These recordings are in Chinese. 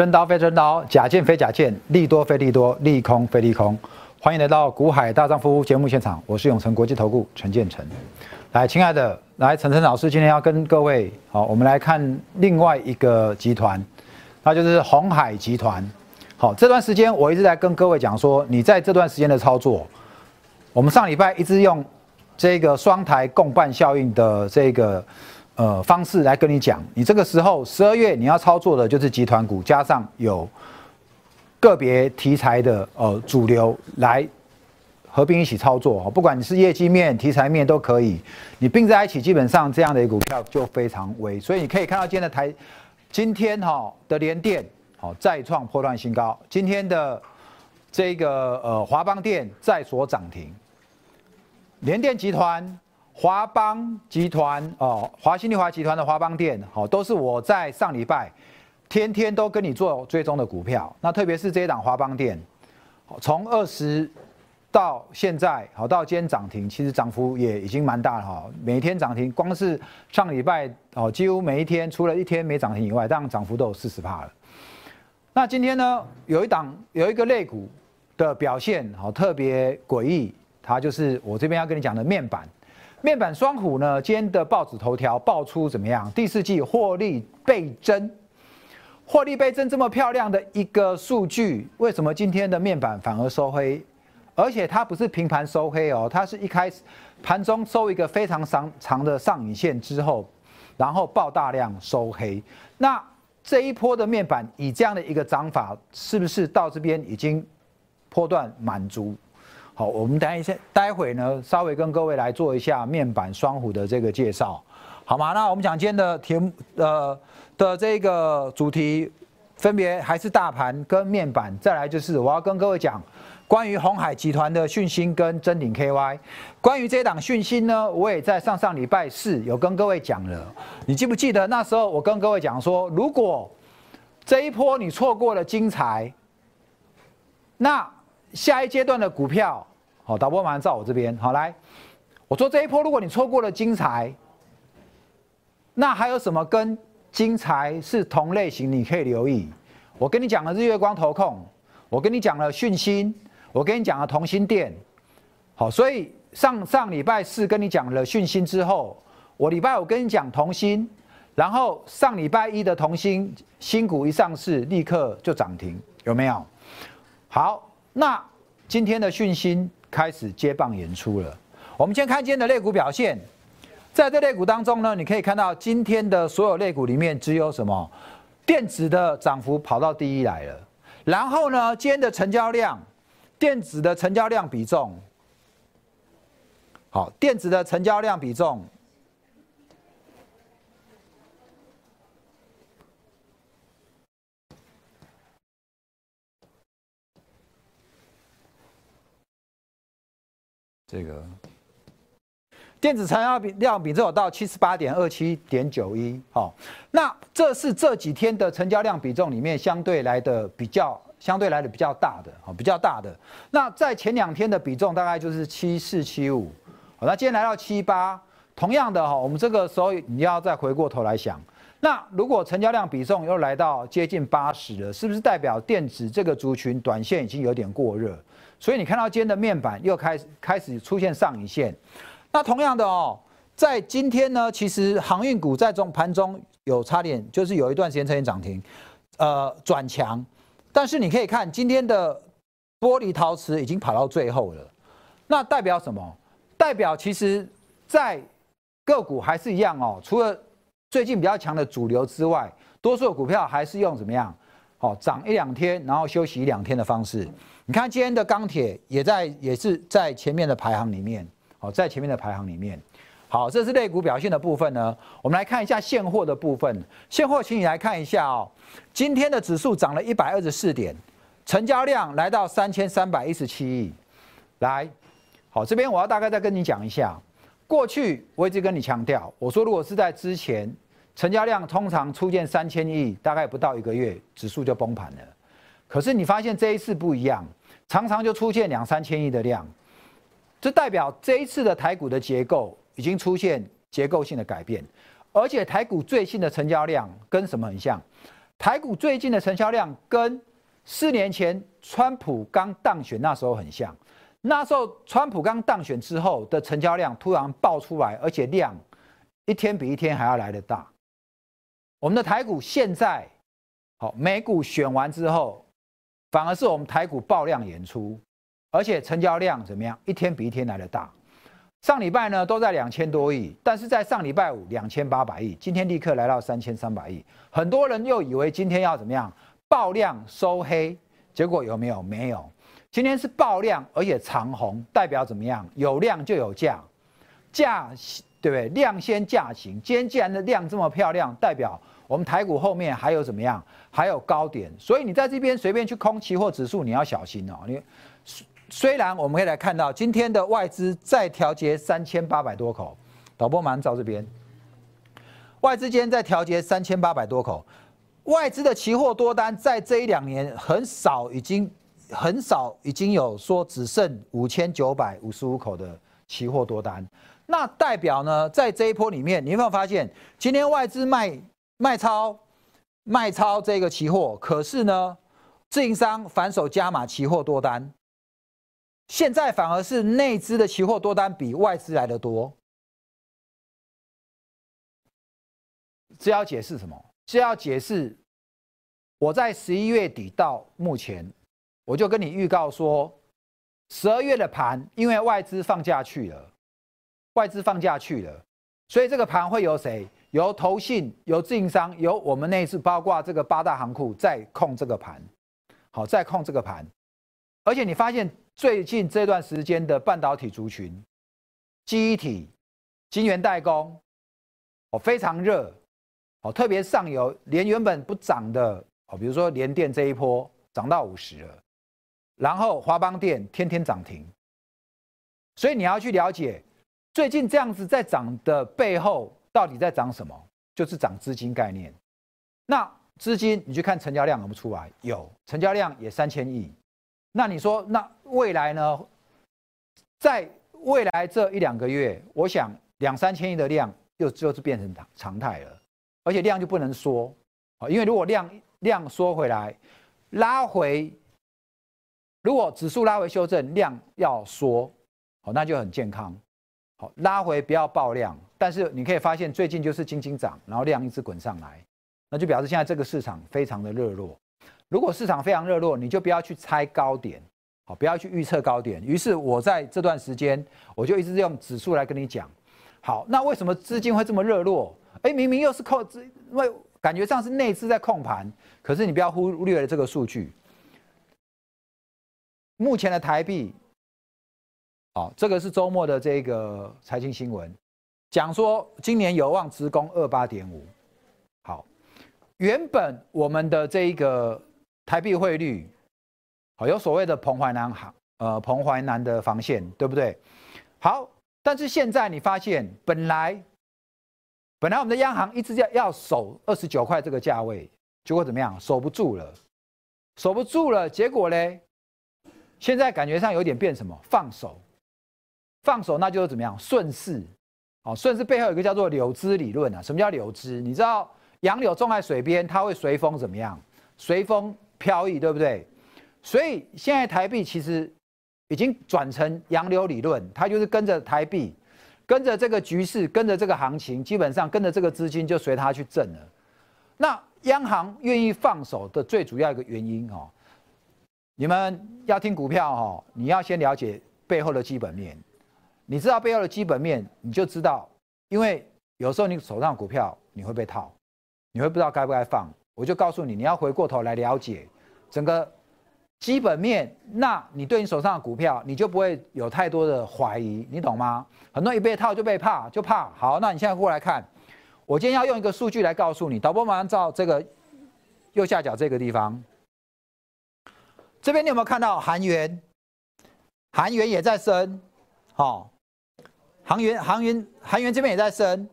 真刀非真刀，假剑非假剑，利多非利多，利空非利空。欢迎来到股海大丈夫节目现场，我是永成国际投顾陈建成。来，亲爱的，来陈晨老师，今天要跟各位好，我们来看另外一个集团，那就是红海集团。好，这段时间我一直在跟各位讲说，你在这段时间的操作，我们上礼拜一直用这个双台共伴效应的这个。呃，方式来跟你讲，你这个时候十二月你要操作的就是集团股，加上有个别题材的呃主流来合并一起操作哦，不管你是业绩面、题材面都可以，你并在一起，基本上这样的股票就非常微。所以。你可以。看到今天的台，今天哈的联电好再创破断新高，今天的这个呃华邦电再所涨停，联电集团。华邦集团哦，华新丽华集团的华邦店，好，都是我在上礼拜天天都跟你做追踪的股票。那特别是这一档华邦店，从二十到现在，好到今天涨停，其实涨幅也已经蛮大了哈。每天涨停，光是上礼拜哦，几乎每一天除了一天没涨停以外，当然涨幅都有四十帕了。那今天呢，有一档有一个类股的表现好特别诡异，它就是我这边要跟你讲的面板。面板双虎呢？今天的报纸头条爆出怎么样？第四季获利倍增，获利倍增这么漂亮的一个数据，为什么今天的面板反而收黑？而且它不是平盘收黑哦，它是一开始盘中收一个非常长长的上影线之后，然后爆大量收黑。那这一波的面板以这样的一个涨法，是不是到这边已经波段满足？好，我们等一下，待会呢，稍微跟各位来做一下面板双虎的这个介绍，好吗？那我们讲今天的题目，呃的这个主题，分别还是大盘跟面板，再来就是我要跟各位讲关于红海集团的讯息跟真鼎 KY。关于这档讯息呢，我也在上上礼拜四有跟各位讲了，你记不记得那时候我跟各位讲说，如果这一波你错过了精彩，那下一阶段的股票。好，导播马上照我这边。好，来，我说这一波，如果你错过了金财，那还有什么跟金财是同类型？你可以留意。我跟你讲了日月光投控，我跟你讲了讯芯，我跟你讲了同心店。好，所以上上礼拜四跟你讲了讯芯之后，我礼拜五跟你讲同心，然后上礼拜一的同心新股一上市，立刻就涨停，有没有？好，那今天的讯芯。开始接棒演出了。我们先看今天的类股表现，在这类股当中呢，你可以看到今天的所有类股里面，只有什么电子的涨幅跑到第一来了。然后呢，今天的成交量，电子的成交量比重，好，电子的成交量比重。这个电子成交比量比只有到七十八点二七点九一，好，那这是这几天的成交量比重里面相对来的比较相对来的比较大的，好，比较大的。那在前两天的比重大概就是七四七五，好，那今天来到七八，同样的哈，我们这个时候你要再回过头来想，那如果成交量比重又来到接近八十了，是不是代表电子这个族群短线已经有点过热？所以你看到今天的面板又开始开始出现上影线，那同样的哦，在今天呢，其实航运股在中盘中有差点，就是有一段时间出现涨停，呃转强，但是你可以看今天的玻璃陶瓷已经跑到最后了，那代表什么？代表其实在个股还是一样哦，除了最近比较强的主流之外，多数的股票还是用怎么样？好，涨一两天，然后休息一两天的方式。你看今天的钢铁也在，也是在前面的排行里面。好，在前面的排行里面。好，这是类股表现的部分呢。我们来看一下现货的部分。现货，请你来看一下哦。今天的指数涨了一百二十四点，成交量来到三千三百一十七亿。来，好，这边我要大概再跟你讲一下。过去我一直跟你强调，我说如果是在之前。成交量通常出现三千亿，大概不到一个月，指数就崩盘了。可是你发现这一次不一样，常常就出现两三千亿的量，这代表这一次的台股的结构已经出现结构性的改变，而且台股最新的成交量跟什么很像？台股最近的成交量跟四年前川普刚当选那时候很像。那时候川普刚当选之后的成交量突然爆出来，而且量一天比一天还要来得大。我们的台股现在，好，美股选完之后，反而是我们台股爆量演出，而且成交量怎么样？一天比一天来的大。上礼拜呢都在两千多亿，但是在上礼拜五两千八百亿，今天立刻来到三千三百亿。很多人又以为今天要怎么样爆量收黑，结果有没有？没有。今天是爆量，而且长红，代表怎么样？有量就有价，价对不对？量先价行。今天既然的量这么漂亮，代表我们台股后面还有怎么样？还有高点，所以你在这边随便去空期货指数，你要小心哦。你虽然我们可以来看到今天的外资再调节三千八百多口，导播马上照这边，外资今天在调节三千八百多口，外资的期货多单在这一两年很少已经。很少已经有说只剩五千九百五十五口的期货多单，那代表呢，在这一波里面，你有没有发现今天外资卖卖超卖超这个期货，可是呢，自营商反手加码期货多单，现在反而是内资的期货多单比外资来的多，这要解释什么？这要解释我在十一月底到目前。我就跟你预告说，十二月的盘，因为外资放假去了，外资放假去了，所以这个盘会由谁？由投信、由自营商、由我们那次包括这个八大行库在控这个盘，好，再控这个盘。而且你发现最近这段时间的半导体族群、记忆体、晶圆代工，哦，非常热，哦，特别上游，连原本不涨的，哦，比如说联电这一波涨到五十了。然后华邦电天天涨停，所以你要去了解最近这样子在涨的背后到底在涨什么，就是涨资金概念。那资金你去看成交量有没有出来？有，成交量也三千亿。那你说那未来呢？在未来这一两个月，我想两三千亿的量又就是变成常常态了，而且量就不能缩啊，因为如果量量缩回来，拉回。如果指数拉回修正，量要缩，好，那就很健康。好，拉回不要爆量，但是你可以发现最近就是轻轻涨，然后量一直滚上来，那就表示现在这个市场非常的热络。如果市场非常热络，你就不要去猜高点，好，不要去预测高点。于是我在这段时间，我就一直用指数来跟你讲。好，那为什么资金会这么热络？哎，明明又是控资，因为感觉上是内资在控盘，可是你不要忽略了这个数据。目前的台币，哦，这个是周末的这个财经新闻，讲说今年有望直攻二八点五。好，原本我们的这一个台币汇率，好有所谓的彭淮南行，呃，彭淮南的防线，对不对？好，但是现在你发现，本来本来我们的央行一直要要守二十九块这个价位，结果怎么样？守不住了，守不住了，结果呢？现在感觉上有点变什么？放手，放手，那就是怎么样？顺势，哦，顺势背后有一个叫做柳枝理论啊。什么叫柳枝？你知道杨柳种在水边，它会随风怎么样？随风飘逸，对不对？所以现在台币其实已经转成杨柳理论，它就是跟着台币，跟着这个局势，跟着这个行情，基本上跟着这个资金就随它去挣了。那央行愿意放手的最主要一个原因哦。你们要听股票哈，你要先了解背后的基本面。你知道背后的基本面，你就知道，因为有时候你手上股票你会被套，你会不知道该不该放。我就告诉你，你要回过头来了解整个基本面，那你对你手上的股票，你就不会有太多的怀疑，你懂吗？很多一被套就被怕，就怕。好，那你现在过来看，我今天要用一个数据来告诉你，导播马上照这个右下角这个地方。这边你有没有看到韩元？韩元也在升，好，韩元、韩元、韩元这边也在升。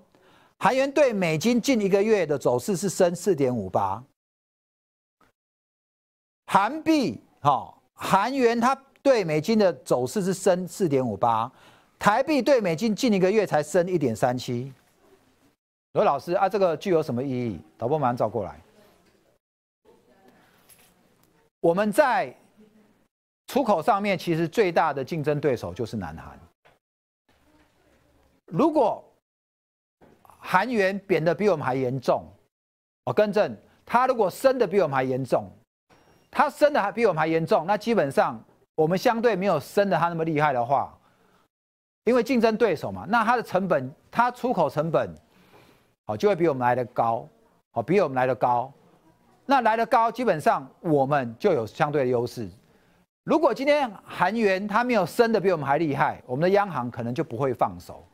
韩元对美金近一个月的走势是升四点五八。韩币，哈，韩元它对美金的走势是升四点五八，台币对美金近一个月才升一点三七。罗老师啊，这个具有什么意义？导播马上找过来。我们在出口上面其实最大的竞争对手就是南韩。如果韩元贬的比我们还严重，我更正，它如果升的比我们还严重，它升的还比我们还严重，那基本上我们相对没有升的它那么厉害的话，因为竞争对手嘛，那它的成本，它出口成本，好就会比我们来的高，好比我们来的高，那来的高，基本上我们就有相对的优势。如果今天韩元它没有升的比我们还厉害，我们的央行可能就不会放手。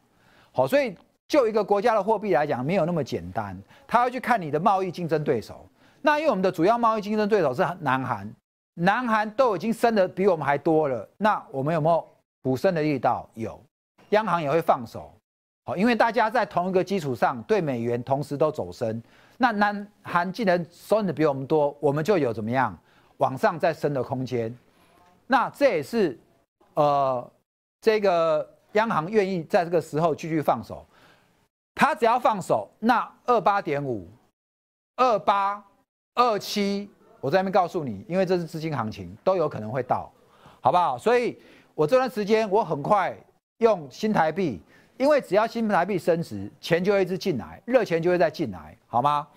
好，所以就一个国家的货币来讲，没有那么简单。他要去看你的贸易竞争对手。那因为我们的主要贸易竞争对手是南韩，南韩都已经升的比我们还多了。那我们有没有补升的力道？有，央行也会放手。好，因为大家在同一个基础上对美元同时都走升。那南韩既然升的比我们多，我们就有怎么样往上再升的空间。那这也是呃这个。央行愿意在这个时候继续放手，他只要放手，那二八点五、二八、二七，我在那边告诉你，因为这是资金行情，都有可能会到，好不好？所以我这段时间我很快用新台币，因为只要新台币升值，钱就会一直进来，热钱就会再进来，好吗？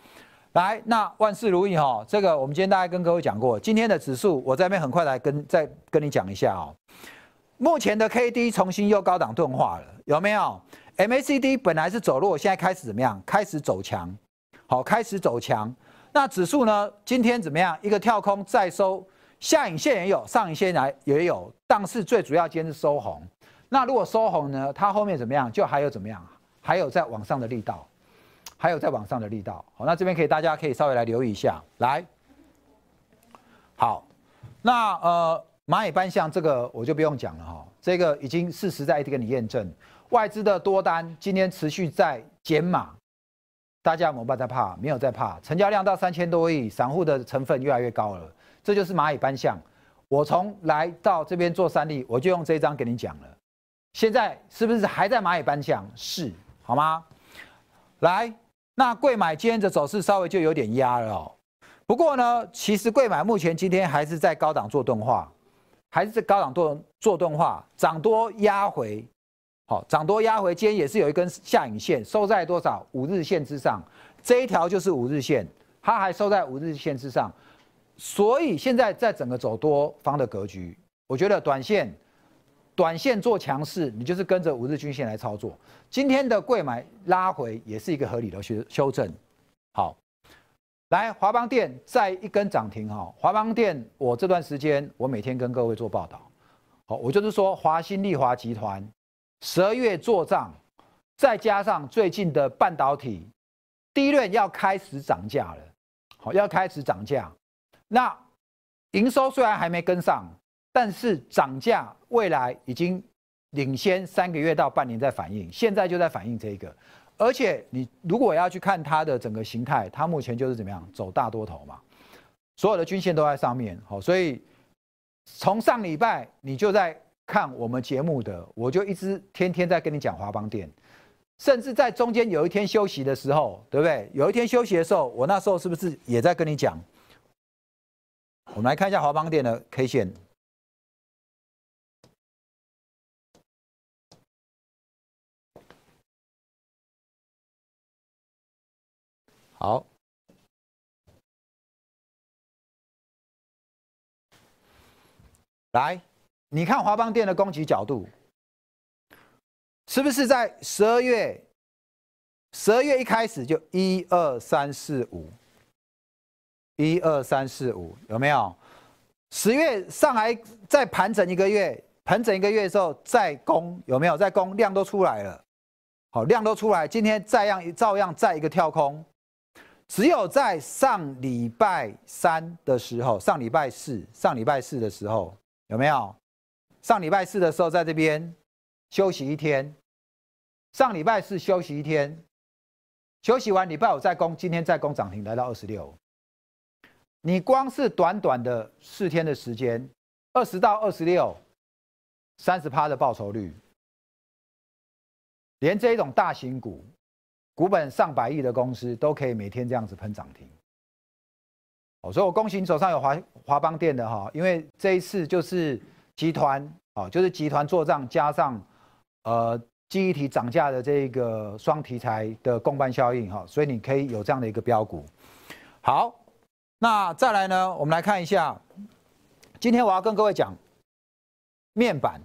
来，那万事如意哈，这个我们今天大概跟各位讲过，今天的指数我在那边很快来跟再跟你讲一下哦。目前的 K D 重新又高档钝化了，有没有？M A C D 本来是走弱，现在开始怎么样？开始走强，好，开始走强。那指数呢？今天怎么样？一个跳空再收，下影线也有，上影线来也有，但是最主要今天是收红。那如果收红呢？它后面怎么样？就还有怎么样？还有在往上的力道，还有在往上的力道。好，那这边可以大家可以稍微来留意一下。来，好，那呃。蚂蚁搬象这个我就不用讲了哈，这个已经事实在跟你验证，外资的多单今天持续在减码，大家有没有在怕？没有在怕，成交量到三千多亿，散户的成分越来越高了，这就是蚂蚁搬象。我从来到这边做三例，我就用这一张给你讲了，现在是不是还在蚂蚁搬象？是，好吗？来，那贵买今天的走势稍微就有点压了哦，不过呢，其实贵买目前今天还是在高档做钝化。还是在高档做做钝化，涨多压回，好，涨多压回，今天也是有一根下影线收在多少五日线之上，这一条就是五日线，它还收在五日线之上，所以现在在整个走多方的格局，我觉得短线短线做强势，你就是跟着五日均线来操作。今天的贵买拉回也是一个合理的修修正，好。来华邦电再一根涨停哈，华邦电我这段时间我每天跟各位做报道，好，我就是说华新丽华集团十二月做账，再加上最近的半导体第一轮要开始涨价了，好，要开始涨价，那营收虽然还没跟上，但是涨价未来已经领先三个月到半年在反应，现在就在反映这个。而且你如果要去看它的整个形态，它目前就是怎么样走大多头嘛，所有的均线都在上面，好，所以从上礼拜你就在看我们节目的，我就一直天天在跟你讲华邦店，甚至在中间有一天休息的时候，对不对？有一天休息的时候，我那时候是不是也在跟你讲？我们来看一下华邦店的 K 线。好，来，你看华邦电的攻击角度，是不是在十二月？十二月一开始就一二三四五，一二三四五，有没有？十月上来再盘整一个月，盘整一个月的时候再攻，有没有？再攻量都出来了，好，量都出来，今天再样照样再一个跳空。只有在上礼拜三的时候，上礼拜四，上礼拜四的时候有没有？上礼拜四的时候在这边休息一天，上礼拜四休息一天，休息完礼拜五再攻，今天再攻涨停来到二十六。你光是短短的四天的时间，二十到二十六，三十趴的报酬率，连这一种大型股。股本上百亿的公司都可以每天这样子喷涨停，哦，所以我恭喜你手上有华华邦电的哈，因为这一次就是集团哦，就是集团做账加上呃记忆体涨价的这个双题材的共伴效应哈，所以你可以有这样的一个标股。好，那再来呢，我们来看一下，今天我要跟各位讲面板。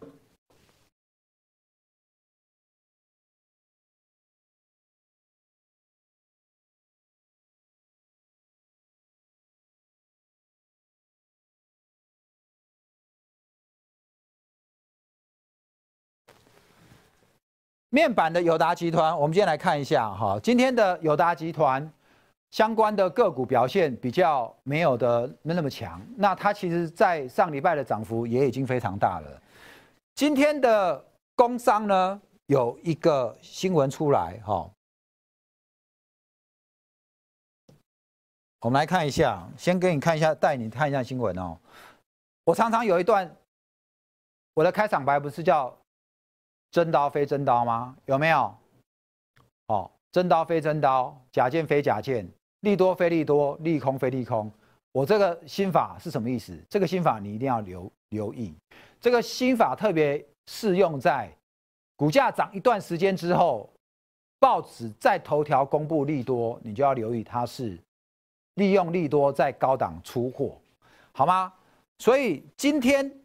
面板的友达集团，我们今天来看一下哈，今天的友达集团相关的个股表现比较没有的没那么强，那它其实在上礼拜的涨幅也已经非常大了。今天的工商呢有一个新闻出来哈，我们来看一下，先给你看一下，带你看一下新闻哦。我常常有一段我的开场白不是叫？真刀非真刀吗？有没有？哦，真刀非真刀，假剑非假剑，利多非利多，利空非利空。我这个心法是什么意思？这个心法你一定要留留意。这个心法特别适用在股价涨一段时间之后，报纸在头条公布利多，你就要留意它是利用利多在高档出货，好吗？所以今天。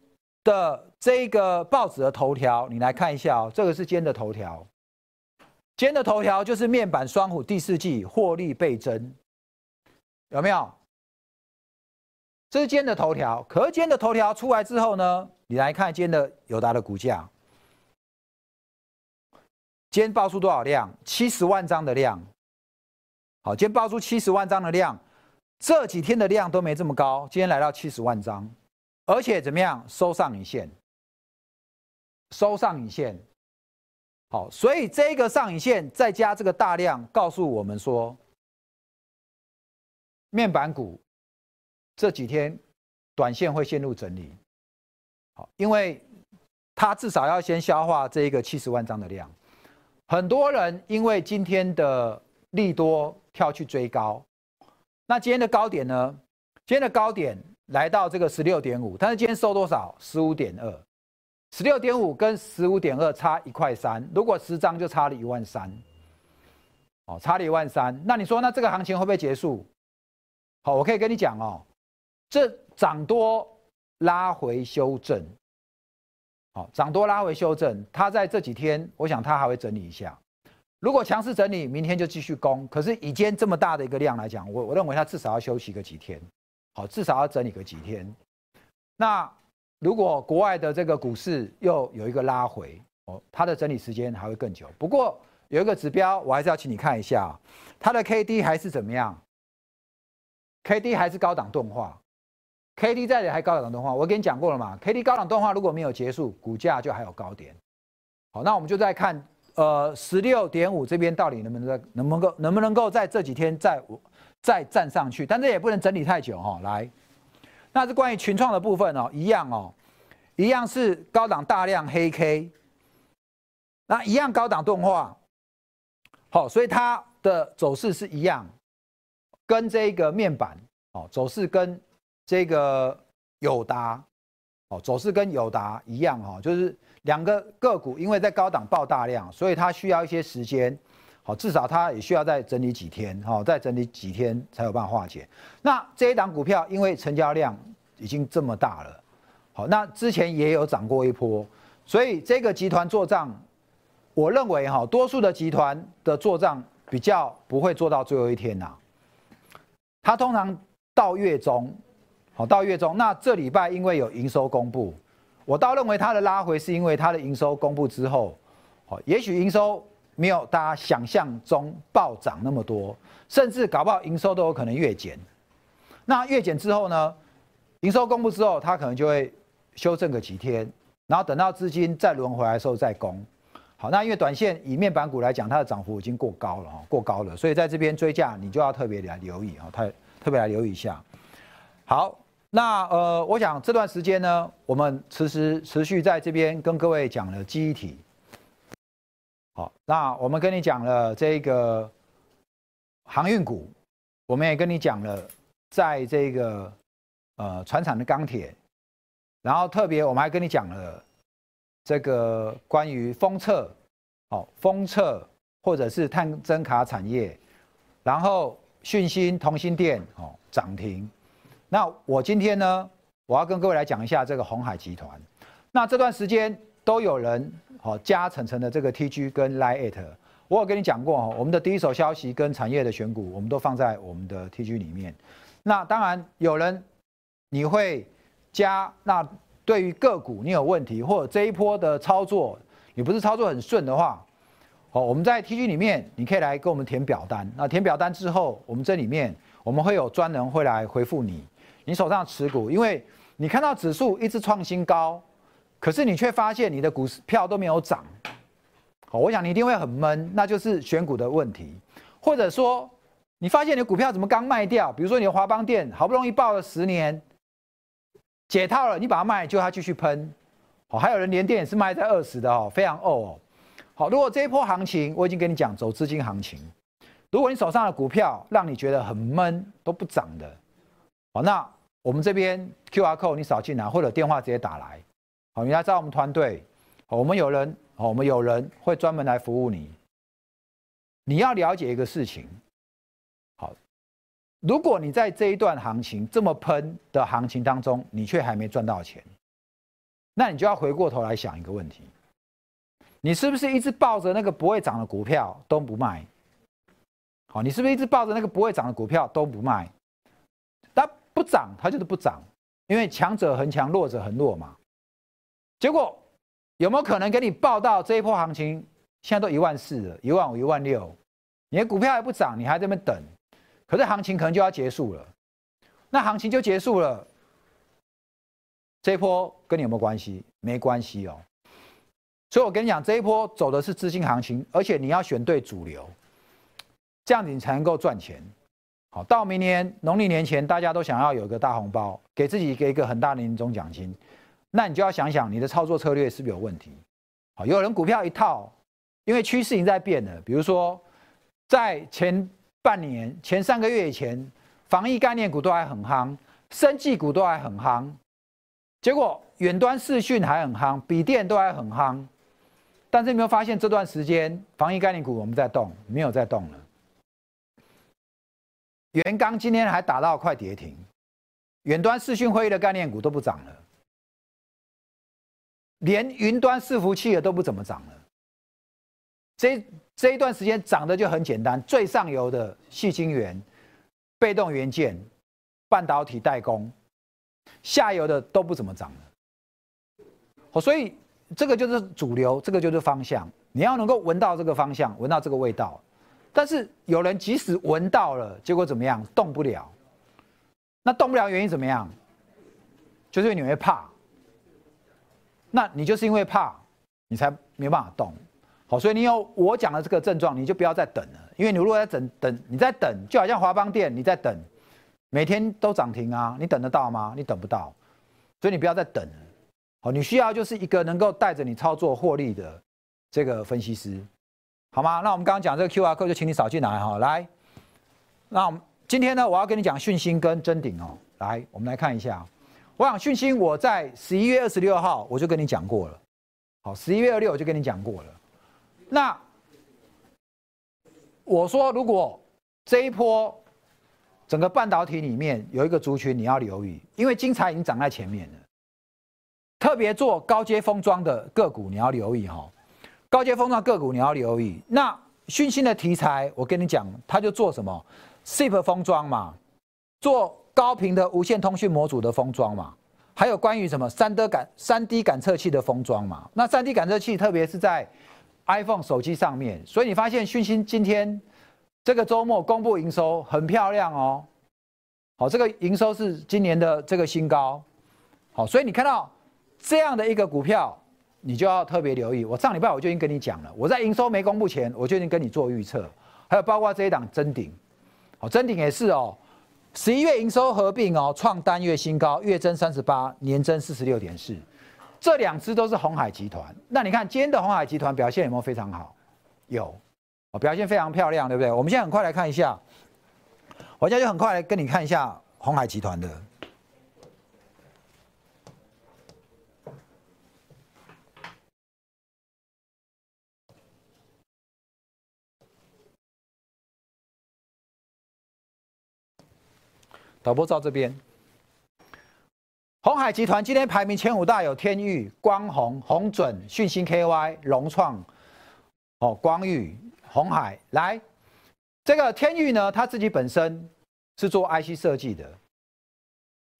的这个报纸的头条，你来看一下哦。这个是今天的头条，今天的头条就是面板双虎第四季获利倍增，有没有？这是今天的头条。可是今天的头条出来之后呢，你来看今天的友达的股价，今天爆出多少量？七十万张的量。好，今天爆出七十万张的量，这几天的量都没这么高，今天来到七十万张。而且怎么样收上影线？收上影线，好，所以这个上影线再加这个大量，告诉我们说，面板股这几天短线会陷入整理，好，因为它至少要先消化这一个七十万张的量。很多人因为今天的利多跳去追高，那今天的高点呢？今天的高点。来到这个十六点五，但是今天收多少？十五点二，十六点五跟十五点二差一块三，如果十张就差了一万三，哦，差了一万三。那你说，那这个行情会不会结束？好，我可以跟你讲哦，这涨多拉回修正，好，涨多拉回修正，它在这几天，我想它还会整理一下。如果强势整理，明天就继续攻。可是以今天这么大的一个量来讲，我我认为它至少要休息个几天。好，至少要整理个几天。那如果国外的这个股市又有一个拉回，哦，它的整理时间还会更久。不过有一个指标，我还是要请你看一下，它的 K D 还是怎么样？K D 还是高档钝化，K D 在里还高档钝化。我跟你讲过了嘛，K D 高档钝化如果没有结束，股价就还有高点。好，那我们就再看，呃，十六点五这边到底能不能在能不能够能不能够在这几天在。再站上去，但这也不能整理太久哈。来，那是关于群创的部分哦，一样哦，一样是高档大量黑 K，那一样高档动画，好，所以它的走势是一样，跟这个面板哦走势跟这个友达哦走势跟友达一样哈，就是两个个股因为在高档爆大量，所以它需要一些时间。好，至少它也需要再整理几天，好，再整理几天才有办法化解。那这一档股票，因为成交量已经这么大了，好，那之前也有涨过一波，所以这个集团做账，我认为哈，多数的集团的做账比较不会做到最后一天呐。它通常到月中，好，到月中，那这礼拜因为有营收公布，我倒认为它的拉回是因为它的营收公布之后，好，也许营收。没有大家想象中暴涨那么多，甚至搞不好营收都有可能月减。那月减之后呢？营收公布之后，它可能就会修正个几天，然后等到资金再轮回来的时候再攻。好，那因为短线以面板股来讲，它的涨幅已经过高了哈，过高了，所以在这边追价你就要特别来留意啊，特特别来留意一下。好，那呃，我想这段时间呢，我们持持持续在这边跟各位讲了记忆体。好，那我们跟你讲了这个航运股，我们也跟你讲了在这个呃船厂的钢铁，然后特别我们还跟你讲了这个关于封测，哦封测或者是碳增卡产业，然后讯芯、同心电哦涨停。那我今天呢，我要跟各位来讲一下这个红海集团。那这段时间都有人哦加层层的这个 TG 跟 Lite。我有跟你讲过哦，我们的第一手消息跟产业的选股，我们都放在我们的 TG 里面。那当然有人你会加，那对于个股你有问题，或者这一波的操作你不是操作很顺的话，哦，我们在 TG 里面你可以来跟我们填表单。那填表单之后，我们这里面我们会有专人会来回复你，你手上持股，因为你看到指数一直创新高，可是你却发现你的股票都没有涨。好，我想你一定会很闷，那就是选股的问题，或者说你发现你的股票怎么刚卖掉？比如说你的华邦店好不容易报了十年，解套了，你把它卖，就它继续喷。好，还有人连电也是卖在二十的哦，非常哦哦。好，如果这一波行情我已经跟你讲走资金行情，如果你手上的股票让你觉得很闷都不涨的，好，那我们这边 Q R code 你扫进来，或者电话直接打来，好，你来找我们团队，好，我们有人。好，我们有人会专门来服务你。你要了解一个事情，好，如果你在这一段行情这么喷的行情当中，你却还没赚到钱，那你就要回过头来想一个问题：你是不是一直抱着那个不会涨的股票都不卖？好，你是不是一直抱着那个不会涨的股票都不卖？它不涨，它就是不涨，因为强者恒强，弱者恒弱嘛。结果。有没有可能给你报到这一波行情？现在都一万四了，一万五、一万六，你的股票还不涨，你还在那边等，可是行情可能就要结束了。那行情就结束了，这一波跟你有没有关系？没关系哦。所以我跟你讲，这一波走的是资金行情，而且你要选对主流，这样子你才能够赚钱。好，到明年农历年前，大家都想要有一个大红包，给自己给一个很大的年终奖金。那你就要想想你的操作策略是不是有问题？好，有人股票一套，因为趋势已经在变了。比如说，在前半年、前三个月以前，防疫概念股都还很夯，生技股都还很夯，结果远端视讯还很夯，笔电都还很夯。但是有没有发现这段时间防疫概念股我们在动，没有在动了？元刚今天还打到快跌停，远端视讯会议的概念股都不涨了。连云端伺服器的都不怎么涨了，这这一段时间涨的就很简单，最上游的细晶圆、被动元件、半导体代工，下游的都不怎么涨了。哦，所以这个就是主流，这个就是方向，你要能够闻到这个方向，闻到这个味道。但是有人即使闻到了，结果怎么样？动不了。那动不了原因怎么样？就是你会怕。那你就是因为怕，你才没办法动，好，所以你有我讲的这个症状，你就不要再等了，因为你如果在等等，你在等，就好像华邦店你在等，每天都涨停啊，你等得到吗？你等不到，所以你不要再等了，好，你需要就是一个能够带着你操作获利的这个分析师，好吗？那我们刚刚讲这个 Q R code 就请你扫进来哈，来，那我们今天呢，我要跟你讲讯息跟真顶哦，来，我们来看一下。我想讯息，我在十一月二十六号我就跟你讲过了。好，十一月二六我就跟你讲过了。那我说，如果这一波整个半导体里面有一个族群你要留意，因为精彩已经涨在前面了。特别做高阶封装的个股你要留意哈，高阶封装个股你要留意。那讯息的题材，我跟你讲，他就做什么 SIP 封装嘛，做。高频的无线通讯模组的封装嘛，还有关于什么三 D 感三 D 感测器的封装嘛？那三 D 感测器特别是在 iPhone 手机上面，所以你发现讯星今天这个周末公布营收很漂亮哦，好，这个营收是今年的这个新高，好，所以你看到这样的一个股票，你就要特别留意。我上礼拜我就已经跟你讲了，我在营收没公布前，我就已经跟你做预测，还有包括这一档真顶，好，真顶也是哦。十一月营收合并哦，创单月新高，月增三十八，年增四十六点四，这两支都是红海集团。那你看今天的红海集团表现有没有非常好？有，哦，表现非常漂亮，对不对？我们现在很快来看一下，我现在就很快来跟你看一下红海集团的。导播照这边，红海集团今天排名前五大有天域、光弘、红准、讯星 KY、融创，哦，光裕、红海。来，这个天域呢，他自己本身是做 IC 设计的。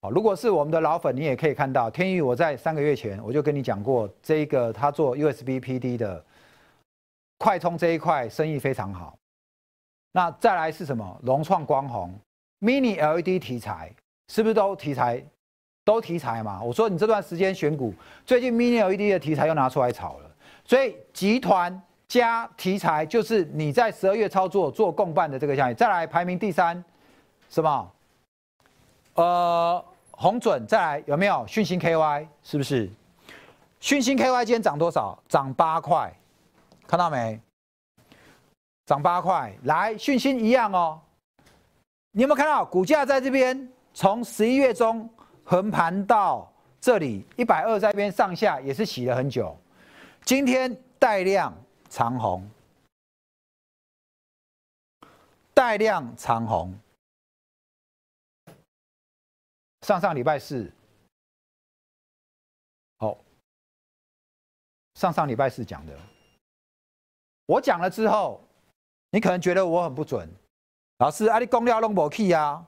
哦，如果是我们的老粉，你也可以看到天域，我在三个月前我就跟你讲过，这个他做 USB PD 的快充这一块生意非常好。那再来是什么？融创光弘。Mini LED 题材是不是都题材都题材嘛？我说你这段时间选股，最近 Mini LED 的题材又拿出来炒了，所以集团加题材就是你在十二月操作做共办的这个项目。再来排名第三，什么？呃，红准再来有没有？讯星 KY 是不是？讯星 KY 今天涨多少？涨八块，看到没？涨八块，来讯星一样哦。你有没有看到股价在这边从十一月中横盘到这里一百二，在这边上下也是洗了很久。今天带量长红，带量长红。上上礼拜四，好，上上礼拜四讲的，我讲了之后，你可能觉得我很不准。老师，啊，你公料弄无去啊？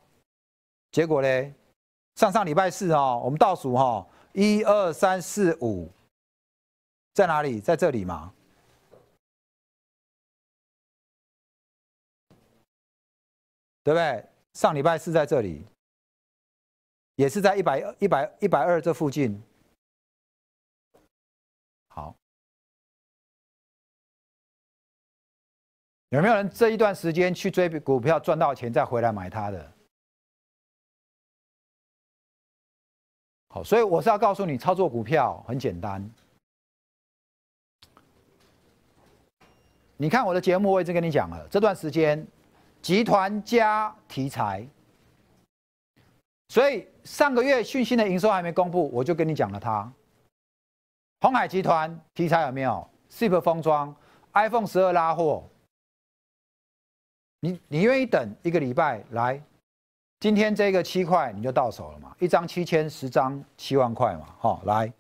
结果呢？上上礼拜四哦，我们倒数哈，一二三四五，在哪里？在这里吗？对不对？上礼拜四在这里，也是在一百一百一百二这附近。有没有人这一段时间去追股票赚到钱再回来买它的？好，所以我是要告诉你，操作股票很简单。你看我的节目，我已经跟你讲了，这段时间集团加题材，所以上个月讯息的营收还没公布，我就跟你讲了它。红海集团题材有没有？Super 封装，iPhone 十二拉货。你你愿意等一个礼拜来？今天这个七块你就到手了嘛？一张七千，十张七万块嘛？好，来，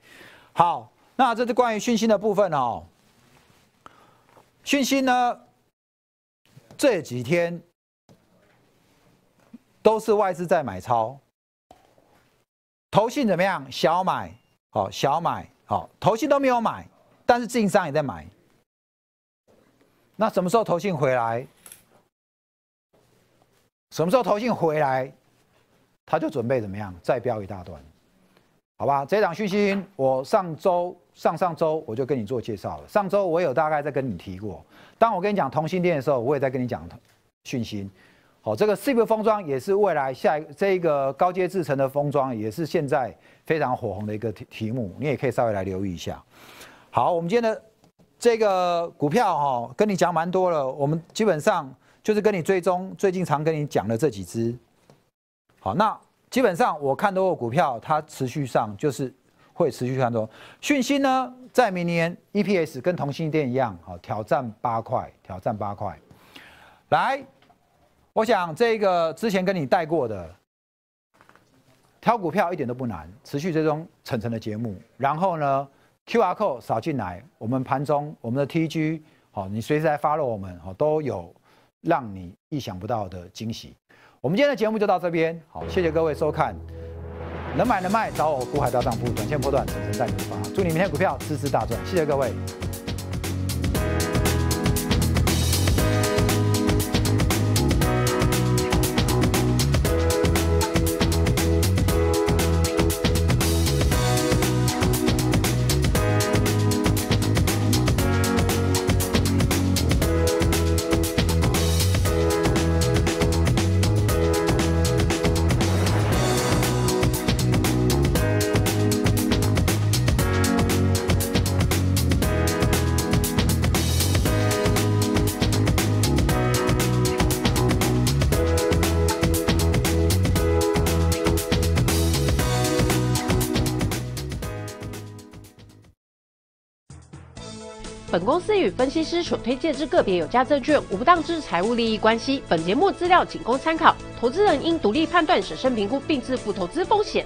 好，那这是关于讯息的部分哦。讯息呢，这几天都是外资在买超，投信怎么样？小买，好，小买，好，投信都没有买，但是自营商也在买。那什么时候投信回来？什么时候投信回来，他就准备怎么样再标一大段，好吧？这档讯息我上周、上上周我就跟你做介绍了。上周我有大概在跟你提过，当我跟你讲同心店的时候，我也在跟你讲讯息。好，这个 C P 封装也是未来下一这个高阶制成的封装，也是现在非常火红的一个题题目，你也可以稍微来留意一下。好，我们今天的这个股票哈，跟你讲蛮多了，我们基本上。就是跟你追踪最近常跟你讲的这几只，好，那基本上我看多的股票，它持续上就是会持续看多。讯息呢，在明年 EPS 跟同性店一样，好，挑战八块，挑战八块。来，我想这个之前跟你带过的，挑股票一点都不难，持续追踪层层的节目，然后呢，QR code 扫进来，我们盘中我们的 TG，好，你随时来 follow 我们，好，都有。让你意想不到的惊喜。我们今天的节目就到这边，好，谢谢各位收看。能买能卖，找我股海大丈夫，短线波段，层层带你发。祝你明天股票支持大赚，谢谢各位。公司与分析师所推荐之个别有价证券无不当之财务利益关系。本节目资料仅供参考，投资人应独立判断、审慎评估并自负投资风险。